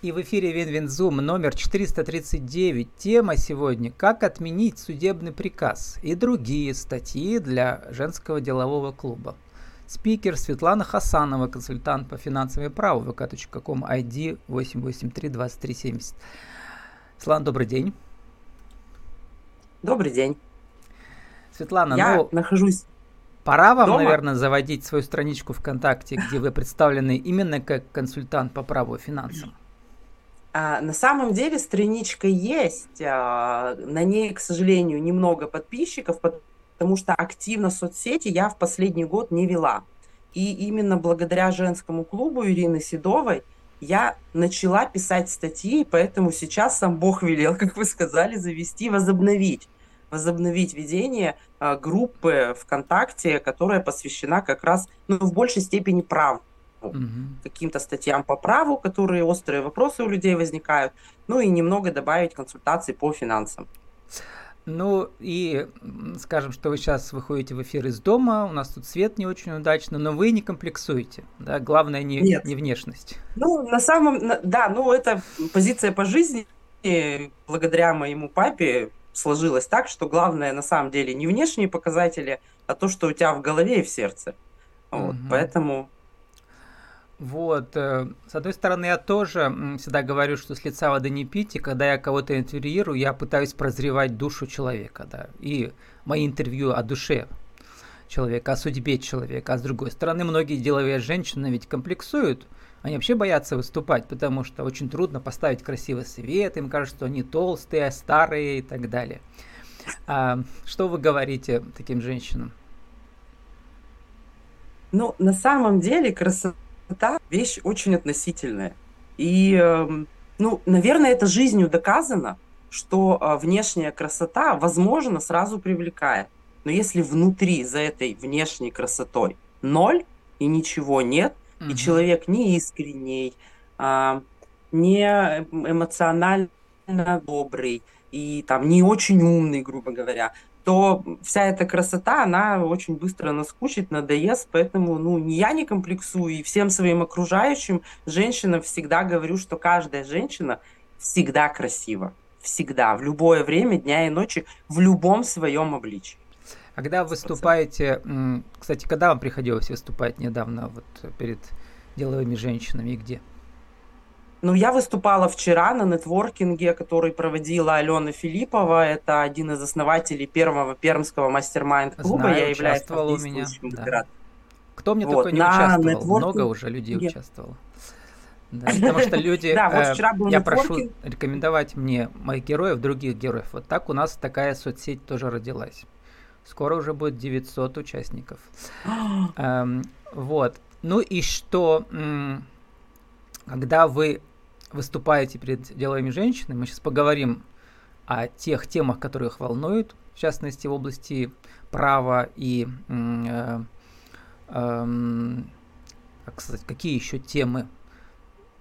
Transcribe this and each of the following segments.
И в эфире Win-Win Zoom номер 439. Тема сегодня «Как отменить судебный приказ» и другие статьи для женского делового клуба. Спикер Светлана Хасанова, консультант по финансовому праву, vk.com, ID 883-2370. Светлана, добрый день. Добрый день. Светлана, Я ну, нахожусь пора вам, дома. наверное, заводить свою страничку ВКонтакте, где вы представлены именно как консультант по праву и финансам. А, на самом деле страничка есть, а, на ней, к сожалению, немного подписчиков, потому что активно соцсети я в последний год не вела. И именно благодаря женскому клубу Ирины Седовой я начала писать статьи, поэтому сейчас сам Бог велел, как вы сказали, завести, возобновить возобновить ведение а, группы ВКонтакте, которая посвящена как раз ну, в большей степени праву, Мгм. каким-то статьям по праву, которые острые вопросы у людей возникают, ну и немного добавить консультаций по финансам. Ну и скажем, что вы сейчас выходите в эфир из дома, у нас тут свет не очень удачно, но вы не комплексуете, да, главное не, Нет. не внешность. Ну, на самом, да, ну это позиция по жизни, благодаря моему папе сложилось так, что главное на самом деле не внешние показатели, а то, что у тебя в голове и в сердце. Вот, Мгм. поэтому Вот, э, с одной стороны, я тоже всегда говорю, что с лица воды не пить, и когда я кого-то интервьюирую, я пытаюсь прозревать душу человека, да, и мои интервью о душе человека, о судьбе человека, а с другой стороны, многие деловые женщины ведь комплексуют, они вообще боятся выступать, потому что очень трудно поставить красивый свет, им кажется, что они толстые, старые и так далее. А, что вы говорите таким женщинам? Ну, на самом деле красота вещь очень относительная. И, эм, ну, наверное, это жизнью доказано, что а, внешняя красота, возможно, сразу привлекает. Но если внутри за этой внешней красотой ноль и ничего нет, и Мгм. человек не искренний, а, не эмоционально добрый и там не очень умный, грубо говоря, то вся эта красота, она очень быстро наскучит, надоест, поэтому, ну, ни я не комплексую, и всем своим окружающим женщинам всегда говорю, что каждая женщина всегда красива, всегда, в любое время, дня и ночи, в любом своем обличии. А Когда вы выступаете, кстати, когда вам приходилось выступать недавно вот перед деловыми женщинами и где? Ну, я выступала вчера на нетворкинге, который проводила Алена Филиппова. Это один из основателей первого пермского мастер-майнд-клуба. Я являюсь у меня, да. Кто мне Вот, только не участвовал? нетворкинге- Много уже людей участвовало. Да, потому что люди, Да, вот э, вчера был я прошу нетворкинг. рекомендовать мне моих героев, других героев. Вот так у нас такая соцсеть тоже родилась. Скоро уже будет 900 участников. Эм, вот. Ну и что, когда вы выступаете перед деловыми женщинами, мы сейчас поговорим о тех темах, которые их волнуют, в частности в области права и э, эм, как сказать, какие еще темы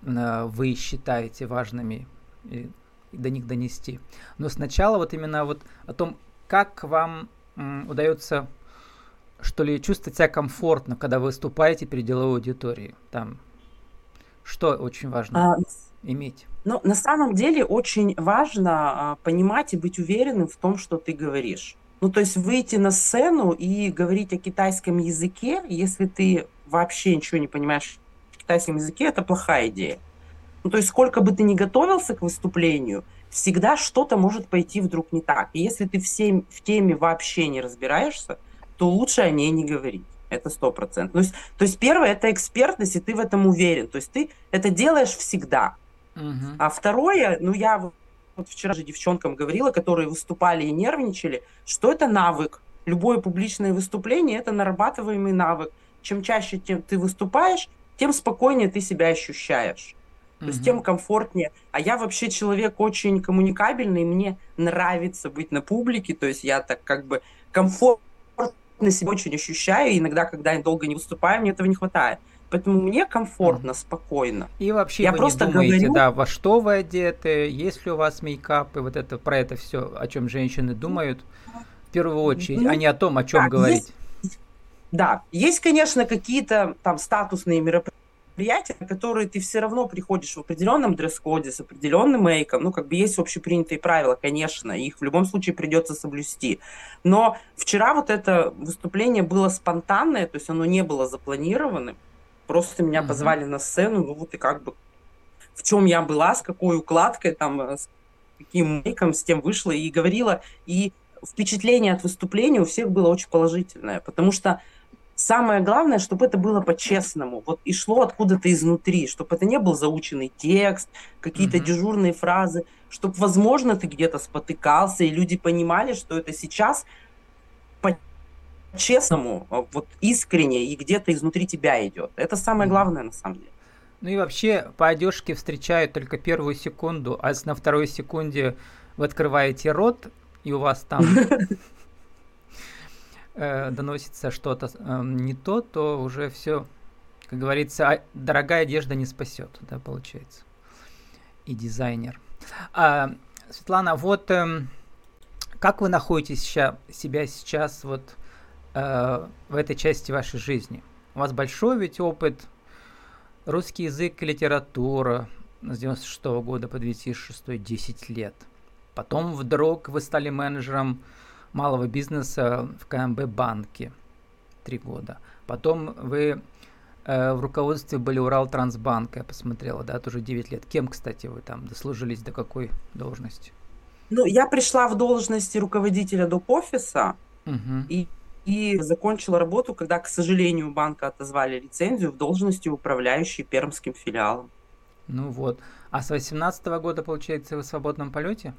э, вы считаете важными и, и до них донести. Но сначала вот именно вот о том, как вам м, удается что ли, чувствовать себя комфортно, когда вы выступаете перед деловой аудиторией? Там, что очень важно А, иметь? Ну, на самом деле очень важно а, понимать и быть уверенным в том, что ты говоришь. Ну, то есть выйти на сцену и говорить о китайском языке, если ты вообще ничего не понимаешь в китайском языке, это плохая идея. Ну, то есть сколько бы ты ни готовился к выступлению, всегда что-то может пойти вдруг не так. И если ты всем, в теме вообще не разбираешься, то лучше о ней не говорить. Это сто процентов. То есть, то есть первое – это экспертность, и ты в этом уверен. То есть ты это делаешь всегда. Мгм. А второе, ну я вот вчера же девчонкам говорила, которые выступали и нервничали, что это навык. Любое публичное выступление – это нарабатываемый навык. Чем чаще тем ты выступаешь, тем спокойнее ты себя ощущаешь. То есть тем комфортнее. А я вообще человек очень коммуникабельный, мне нравится быть на публике, то есть я так как бы комфортно себя очень ощущаю, и иногда, когда я долго не выступаю, мне этого не хватает. Поэтому мне комфортно, спокойно. И вообще Я вы просто не думаете, говорю- да, во что вы одеты, есть ли у вас мейкап, и вот это про это все, о чем женщины думают, в первую очередь, Ну, а не о том, о чем да, говорить. Да, есть, конечно, какие-то там статусные мероприятия, мероприятия, на которые ты все равно приходишь в определенном дресс-коде, с определенным мейком. Ну, как бы есть общепринятые правила, конечно, их в любом случае придется соблюсти. Но вчера вот это выступление было спонтанное, то есть оно не было запланированным. Просто меня mm-hmm. позвали на сцену, ну вот и как бы в чем я была, с какой укладкой, там, э, с каким мейком, с тем вышла и говорила. И впечатление от выступления у всех было очень положительное, потому что Самое главное, чтобы это было по-честному, вот и шло откуда-то изнутри, чтобы это не был заученный текст, какие-то mm-hmm. дежурные фразы, чтобы, возможно, ты где-то спотыкался, и люди понимали, что это сейчас по-честному, а, вот искренне и где-то изнутри тебя идет. Это самое главное на самом деле. Ну и вообще по одежке встречают только первую секунду, а на второй секунде вы открываете рот, и у вас там э, доносится что-то э, не то, то уже все, как говорится, а, дорогая одежда не спасет, да, получается. И дизайнер. А, Светлана, вот э, как вы находите ща, себя сейчас вот э, в этой части вашей жизни? У вас большой ведь опыт, русский язык литература с 96 -го года по 2006 10 лет. Потом вдруг вы стали менеджером малого бизнеса в КМБ банке три года. Потом вы э, в руководстве были Урал Трансбанка, я посмотрела, да, тоже 9 лет. Кем, кстати, вы там дослужились до какой должности? Ну, я пришла в должности руководителя доп-офиса угу. и, и закончила работу, когда, к сожалению, банка отозвали лицензию в должности управляющей пермским филиалом. Ну вот. А с 18 года, получается, вы в свободном полете?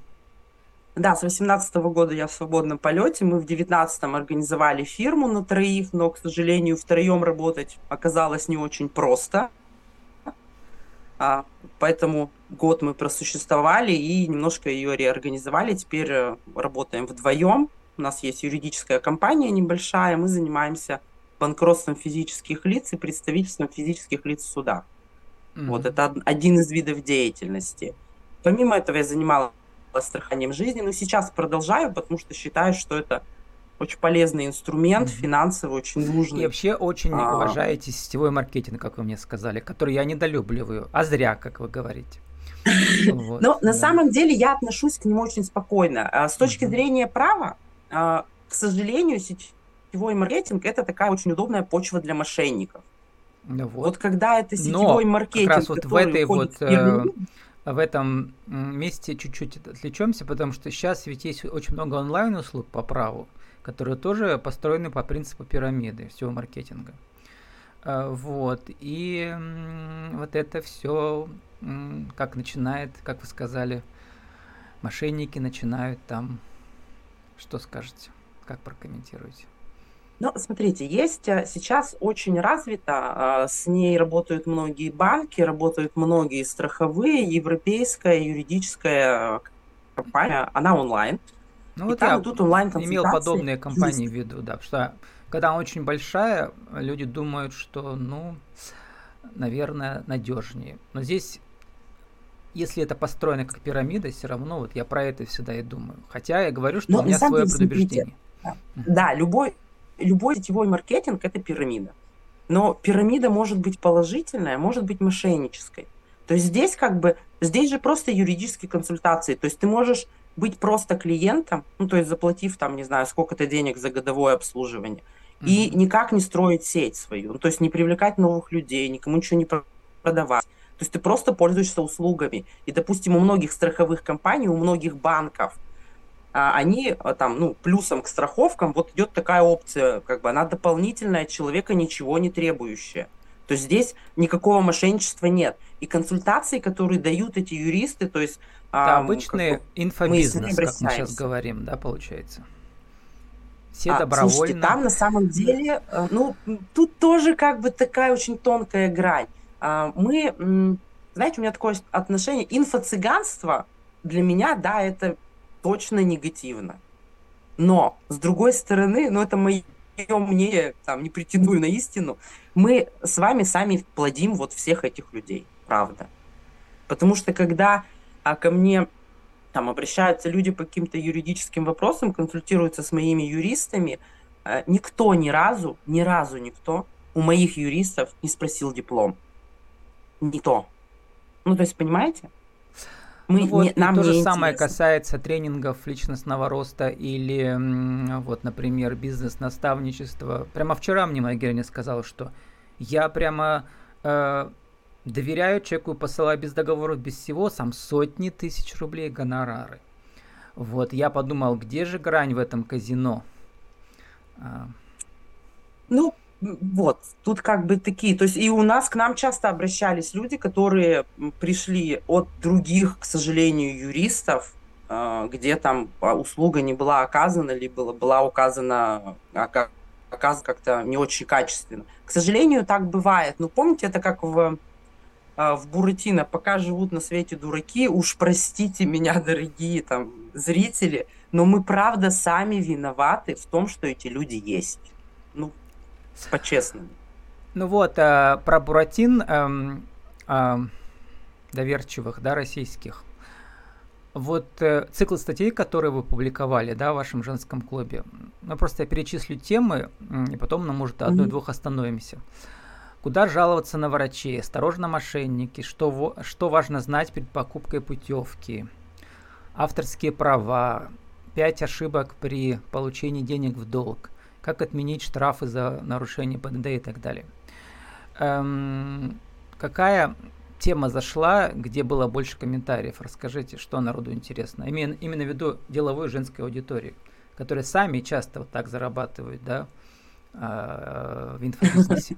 Да, с 18 года я в свободном полете. Мы в 19 организовали фирму на троих, но, к сожалению, втроем работать оказалось не очень просто. А, поэтому год мы просуществовали и немножко ее реорганизовали. Теперь э, работаем вдвоем. У нас есть юридическая компания небольшая. Мы занимаемся банкротством физических лиц и представительством физических лиц в судах. Mm-hmm. Вот это один из видов деятельности. Помимо этого я занималась страханием жизни, но сейчас продолжаю, потому что считаю, что это очень полезный инструмент, mm-hmm. финансовый, очень нужный. И вообще очень а... уважаете сетевой маркетинг, как вы мне сказали, который я недолюбливаю, а зря, как вы говорите. Но на самом деле я отношусь к нему очень спокойно. А с точки зрения права, а, к сожалению, сетевой маркетинг это такая очень удобная почва для мошенников. вот. вот когда это сетевой маркетинг, как раз вот в этой вот э, в этом месте чуть-чуть отвлечемся, потому что сейчас ведь есть очень много онлайн-услуг по праву, которые тоже построены по принципу пирамиды всего маркетинга. А, вот. И вот это все как начинает, как вы сказали, мошенники начинают там. Что скажете? Как прокомментируете? Ну, смотрите, есть э, сейчас очень развито, э, с ней работают многие банки, работают многие страховые, европейская юридическая э, компания, она онлайн. Ну вот там, я тут онлайн имел подобные компании есть. в виду, да, что когда она очень большая, люди думают, что, ну, наверное, надежнее. Но здесь, если это построено как пирамида, все равно вот я про это всегда и думаю. Хотя я говорю, что Но у меня свое предубеждение. Да любой любой сетевой маркетинг – это пирамида. Но пирамида может быть положительная, может быть мошеннической. То есть здесь как бы, здесь же просто юридические консультации. То есть ты можешь быть просто клиентом, ну то есть заплатив там, не знаю, сколько-то денег за годовое обслуживание, mm-hmm. и никак не строить сеть свою. Ну, то есть не привлекать новых людей, никому ничего не продавать. То есть ты просто пользуешься услугами. И, допустим, у многих страховых компаний, у многих банков – они а, там, ну, плюсом к страховкам вот идет такая опция, как бы она дополнительная, человека ничего не требующая. То есть здесь никакого мошенничества нет. И консультации, которые дают эти юристы, то есть... Да, а, обычный как бы, инфобизнес, мы как мы сейчас говорим, да, получается. Все а, добровольно. Слушайте, там на самом деле, э, ну, тут тоже как бы такая очень тонкая грань. Мы, знаете, у меня такое отношение, инфо-цыганство для меня, да, это точно негативно. Но, с другой стороны, ну это мое мнение, там, не претендую на истину, мы с вами сами плодим вот всех этих людей, правда. Потому что когда а, ко мне там обращаются люди по каким-то юридическим вопросам, консультируются с моими юристами, а, никто ни разу, ни разу никто у моих юристов не спросил диплом. не то. Ну, то есть, понимаете? Мы, ну вот, не, нам то же самое касается тренингов личностного роста или, вот, например, бизнес-наставничества. Прямо вчера мне моя героиня сказала, что я прямо э, доверяю человеку, посылаю без договоров, без всего, сам сотни тысяч рублей гонорары. Вот, я подумал, где же грань в этом казино? А. Ну, вот, тут как бы такие, то есть и у нас к нам часто обращались люди, которые пришли от других, к сожалению, юристов, а, где там услуга не была оказана, либо была указана а, оказана как-то не очень качественно. К сожалению, так бывает. Но помните, это как в а, в Буратино, пока живут на свете дураки, уж простите меня, дорогие там зрители, но мы правда сами виноваты в том, что эти люди есть. Ну, по-честному. Ну вот, э, про Буратин э, э, доверчивых, да, российских. Вот э, цикл статей, которые вы публиковали, да, в вашем женском клубе. Ну, просто я перечислю темы, и потом, ну, может, одной-двух остановимся. Куда жаловаться на врачей? Осторожно, мошенники. Что, что важно знать перед покупкой путевки? Авторские права. Пять ошибок при получении денег в долг как отменить штрафы за нарушение ПДД и так далее. Эм, какая тема зашла, где было больше комментариев? Расскажите, что народу интересно. Именно, именно в виду деловой женской аудитории, которые сами часто вот так зарабатывают, да, э, в инфобизнесе.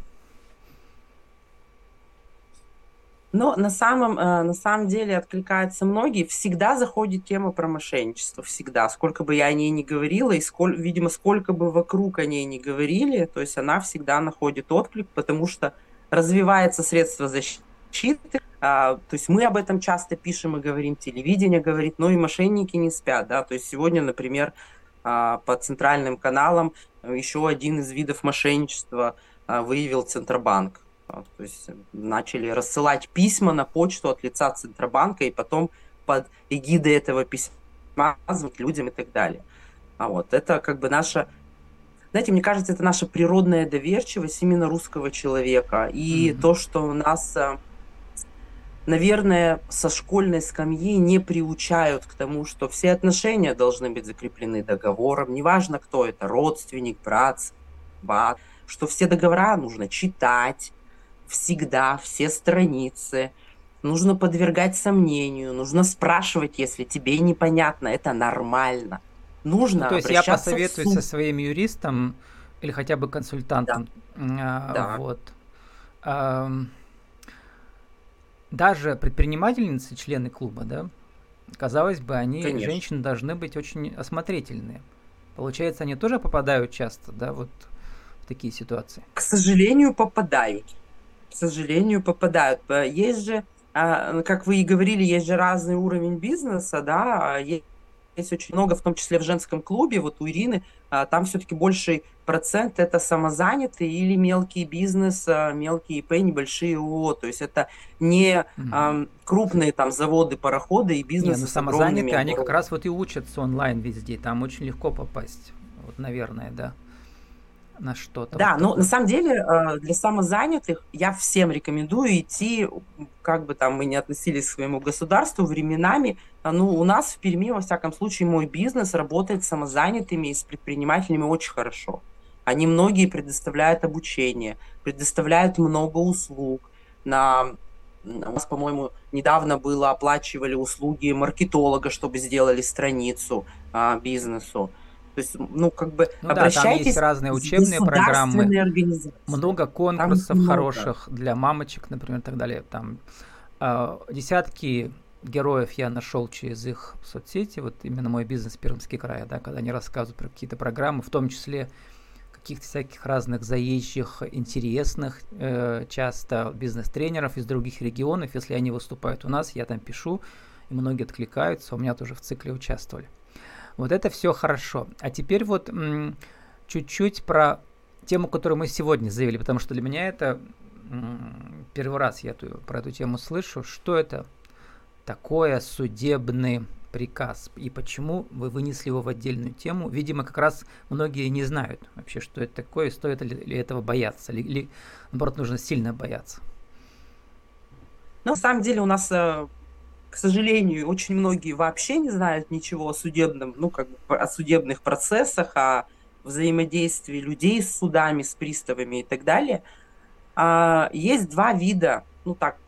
Но на самом, э, на самом деле откликаются многие. Всегда заходит тема про мошенничество, всегда. Сколько бы я о ней не говорила, и сколь, видимо, сколько бы вокруг о ней не говорили, то есть она всегда находит отклик, потому что развивается средство защиты. А, то есть мы об этом часто пишем и говорим, телевидение говорит, но и мошенники не спят. Да? То есть сегодня, например, а, по центральным каналам еще один из видов мошенничества а, выявил Центробанк то есть начали рассылать письма на почту от лица Центробанка и потом под эгидой этого письма звать людям и так далее. А вот это как бы наша, знаете, мне кажется, это наша природная доверчивость именно русского человека. И mm-hmm. то, что у нас, а, наверное, со школьной скамьи не приучают к тому, что все отношения должны быть закреплены договором, неважно кто это, родственник, брат, брат, что все договора нужно читать, всегда все страницы. Нужно подвергать сомнению, нужно спрашивать, если тебе непонятно, это нормально. Нужно ну, То есть я посоветую со своим юристом или хотя бы консультантом. Да. А, да. Вот. А, даже предпринимательницы, члены клуба, да, казалось бы, они, Конечно. женщины, должны быть очень осмотрительные. Получается, они тоже попадают часто, да, вот в такие ситуации? К сожалению, попадают к сожалению, попадают. Есть же, а, как вы и говорили, есть же разный уровень бизнеса, да, а есть очень много, в том числе в женском клубе, вот у Ирины, а, там все-таки больший процент это самозанятые или мелкий бизнес, мелкие ИП, небольшие ООО, то есть это не mm крупные там заводы, пароходы и бизнес. Не, ну самозанятые, они как раз вот и учатся онлайн везде, там очень легко попасть, вот, наверное, да на что-то. Да, вот но на самом деле э, для самозанятых я всем рекомендую идти, как бы там мы не относились к своему государству, временами, ну, у нас в Перми, во всяком случае, мой бизнес работает с самозанятыми и с предпринимателями очень хорошо. Они многие предоставляют обучение, предоставляют много услуг. На, у нас, по-моему, недавно было оплачивали услуги маркетолога, чтобы сделали страницу а, бизнесу. То есть, ну, как бы ну, обращайтесь да, там есть разные учебные программы, много конкурсов много. хороших для мамочек, например, и так далее. Там э, десятки героев я нашел через их соцсети, вот именно мой бизнес Пермский край, да, когда они рассказывают про какие-то программы, в том числе каких-то всяких разных заезжих, интересных, э, часто бизнес-тренеров из других регионов, если они выступают у нас, я там пишу, и многие откликаются, у меня тоже в цикле участвовали. Вот это все хорошо. А теперь вот чуть-чуть про тему, которую мы сегодня заявили, потому что для меня это первый раз я эту, про эту тему слышу. Что это такое судебный приказ и почему вы вынесли его в отдельную тему? Видимо, как раз многие не знают вообще, что это такое, стоит ли, ли этого бояться, или, или наоборот нужно сильно бояться. На самом деле у нас, э, к сожалению, очень многие вообще не знают ничего о судебном, ну, как бы о судебных процессах, о взаимодействии людей с судами, с приставами и так далее. А, есть два вида, ну, так,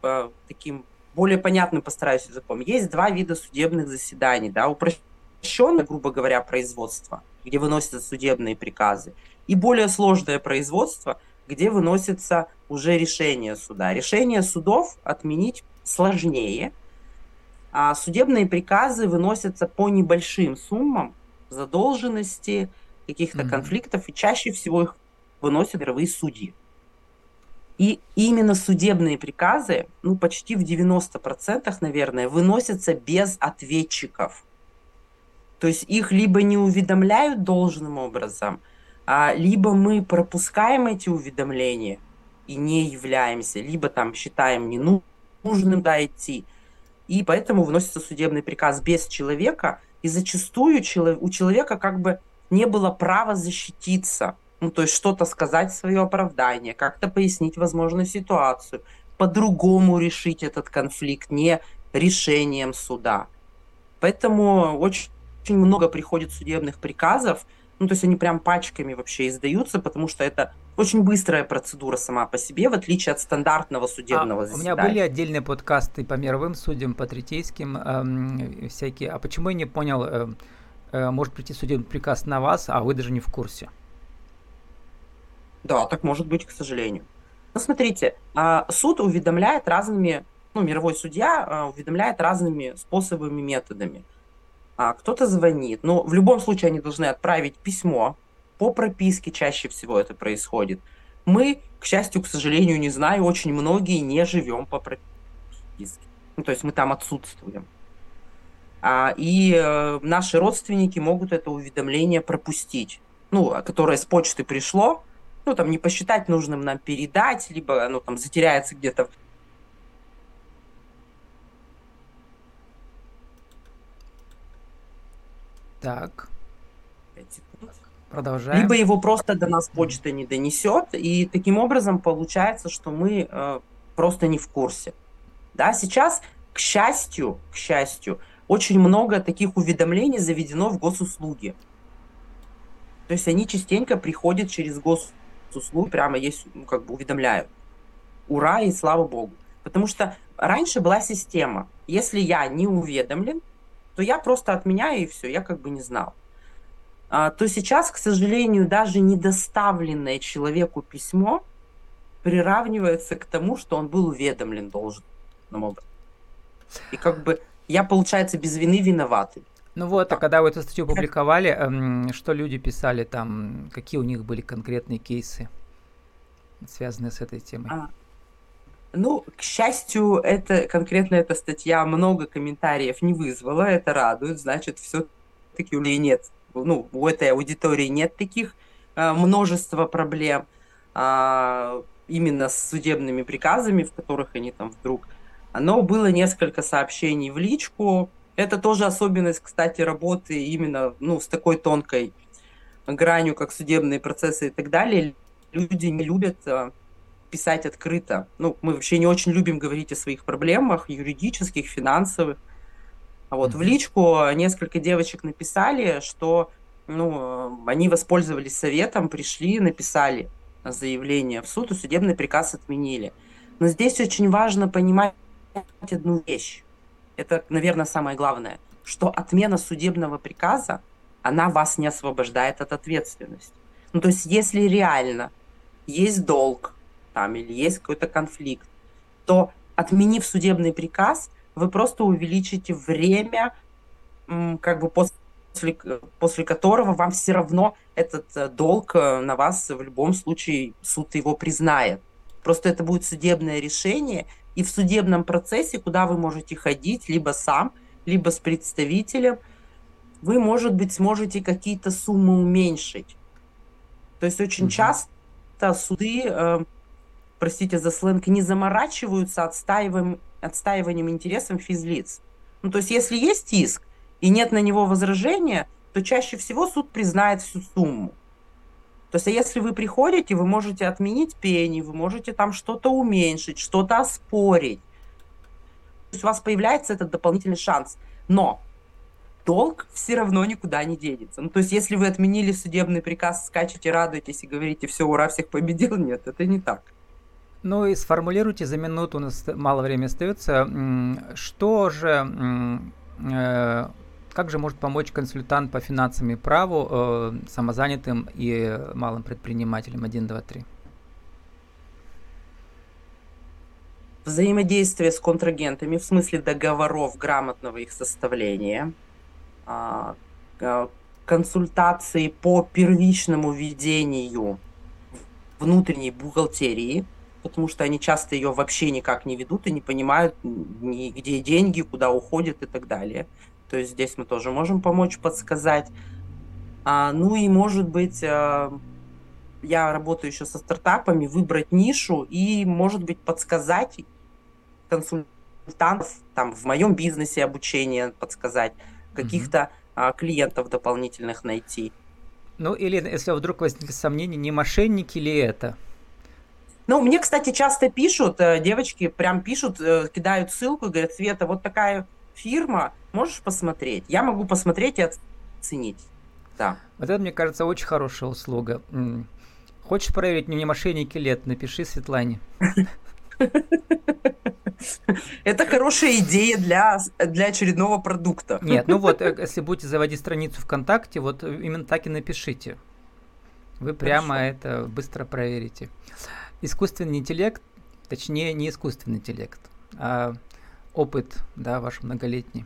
таким более понятным постараюсь языком. Есть два вида судебных заседаний, да, упрощенное, грубо говоря, производство, где выносятся судебные приказы, и более сложное производство, где выносится уже решение суда. Решение судов отменить сложнее, а судебные приказы выносятся по небольшим суммам задолженности, каких-то mm-hmm. конфликтов, и чаще всего их выносят мировые судьи. И именно судебные приказы, ну, почти в 90%, наверное, выносятся без ответчиков. То есть их либо не уведомляют должным образом, а, либо мы пропускаем эти уведомления и не являемся, либо там считаем ненужным да, идти. И поэтому выносится судебный приказ без человека, и зачастую у человека как бы не было права защититься ну, то есть что-то сказать свое оправдание, как-то пояснить возможную ситуацию, по-другому решить этот конфликт, не решением суда. Поэтому очень, очень много приходит судебных приказов, ну, то есть они прям пачками вообще издаются, потому что это очень быстрая процедура сама по себе, в отличие от стандартного судебного а, заседания. У меня были отдельные подкасты по мировым судьям, по третейским, эм, всякие. А почему я не понял, э, э, может прийти судебный приказ на вас, а вы даже не в курсе? Да, так может быть, к сожалению. Ну, смотрите, а, суд уведомляет разными, ну, мировой судья а, уведомляет разными способами, методами. А, кто-то звонит, но в любом случае они должны отправить письмо, по прописке чаще всего это происходит. Мы, к счастью, к сожалению, не знаю, очень многие не живем по прописке. Ну, то есть мы там отсутствуем. А, и э, наши родственники могут это уведомление пропустить. Ну, которое с почты пришло, ну, там, не посчитать нужным нам передать, либо оно там затеряется где-то Так. Продолжаем. Либо его просто до нас почта не донесет, и таким образом получается, что мы э, просто не в курсе. Да, сейчас, к счастью, к счастью, очень много таких уведомлений заведено в госуслуги. То есть они частенько приходят через госуслуги услуг прямо есть, ну, как бы уведомляют. Ура и слава богу. Потому что раньше была система. Если я не уведомлен, то я просто отменяю и все, я как бы не знал. А, то сейчас, к сожалению, даже недоставленное человеку письмо приравнивается к тому, что он был уведомлен образом. И как бы я, получается, без вины виноватый. Ну вот, а когда вы эту статью публиковали, эм, что люди писали там, какие у них были конкретные кейсы, связанные с этой темой? А, ну, к счастью, это, конкретно эта статья много комментариев не вызвала, это радует, значит, все-таки у нее нет, ну, у этой аудитории нет таких э, множества проблем э, именно с судебными приказами, в которых они там вдруг... Но было несколько сообщений в личку, это тоже особенность, кстати, работы именно ну, с такой тонкой гранью, как судебные процессы и так далее. Люди не любят э, писать открыто. Ну, мы вообще не очень любим говорить о своих проблемах юридических, финансовых. А вот mm-hmm. в личку несколько девочек написали, что ну, они воспользовались советом, пришли, написали заявление в суд, и судебный приказ отменили. Но здесь очень важно понимать одну вещь это, наверное, самое главное, что отмена судебного приказа, она вас не освобождает от ответственности. Ну, то есть, если реально есть долг там или есть какой-то конфликт, то отменив судебный приказ, вы просто увеличите время, как бы после, после которого вам все равно этот э, долг э, на вас в любом случае суд его признает. Просто это будет судебное решение, и в судебном процессе, куда вы можете ходить, либо сам, либо с представителем, вы, может быть, сможете какие-то суммы уменьшить. То есть очень mm-hmm. часто суды, э, простите за сленг, не заморачиваются отстаиваем, отстаиванием интересов физлиц. Ну, то есть если есть иск и нет на него возражения, то чаще всего суд признает всю сумму. То есть, а если вы приходите, вы можете отменить пени, вы можете там что-то уменьшить, что-то оспорить. есть у вас появляется этот дополнительный шанс. Но долг все равно никуда не денется. Ну, то есть, если вы отменили судебный приказ, скачете, радуетесь и говорите, все, ура, всех победил, нет, это не так. Ну и сформулируйте за минуту, у нас мало времени остается, что же, э, как же может помочь консультант по финансам и праву э, самозанятым и малым предпринимателям? 1, 2, 3? Взаимодействие с контрагентами в смысле договоров, грамотного их составления – а, консультации по первичному ведению внутренней бухгалтерии, потому что они часто ее вообще никак не ведут и не понимают, ни где деньги, куда уходят и так далее. То есть здесь мы тоже можем помочь подсказать. А, ну и, может быть, а, я работаю еще со стартапами, выбрать нишу и, может быть, подсказать консультантов там, в моем бизнесе обучение подсказать, каких-то а, клиентов дополнительных найти. Ну или если вдруг возникли сомнения, не мошенники ли это? Ну, мне, кстати, часто пишут, э, девочки прям пишут, э, кидают ссылку и говорят, Света, вот такая фирма, можешь посмотреть? Я могу посмотреть и оценить. Да. Вот это, мне кажется, очень хорошая услуга. Хочешь проверить, не мошенники ли это? Напиши Светлане. Это хорошая идея для, для очередного продукта. Нет, ну вот, э, если будете заводить страницу ВКонтакте, вот именно так и напишите. Вы прямо Хорошо. это быстро проверите. Искусственный интеллект, точнее, не искусственный интеллект, а опыт, да, ваш многолетний.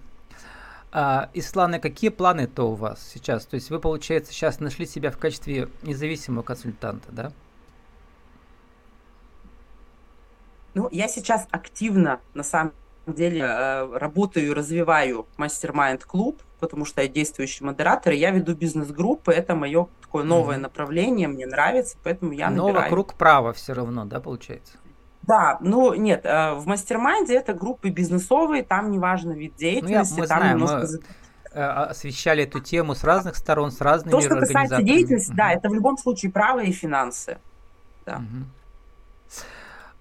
А, Ислана, какие планы-то у вас сейчас? То есть вы, получается, сейчас нашли себя в качестве независимого консультанта, да? Ну, я сейчас активно, на самом деле, э, работаю и развиваю mastermind клуб, потому что я действующий модератор, и я веду бизнес-группы, это мое такое новое mm-hmm. направление, мне нравится, поэтому я Но набираю. вокруг права все равно, да, получается? Да, ну нет, э, в mastermind 'е это группы бизнесовые, там неважно вид деятельности, ну, я, мы там знаем, немножко... Мы э, освещали эту тему с разных сторон, с разными То, что касается деятельности, угу. да, это в любом случае право и финансы. Да. Угу.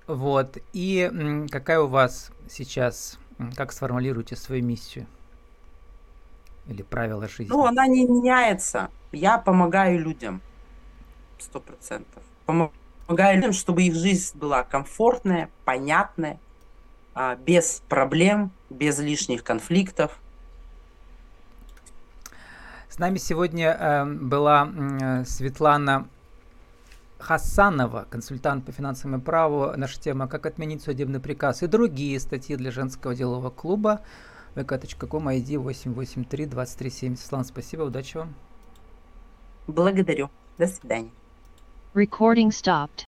Вот. И какая у вас сейчас, как сформулируете свою миссию? Или правила жизни? Ну, она не меняется. Я помогаю людям. Сто процентов. Помогаю людям, чтобы их жизнь была комфортная, понятная, а, без проблем, без лишних конфликтов. С нами сегодня э, была э, Светлана Хасанова, консультант по финансовому праву. Наша тема «Как отменить судебный приказ» и другие статьи для женского делового клуба. vk.com ID 883 2370. Светлана, спасибо, удачи вам. Благодарю. До свидания. Recording stopped.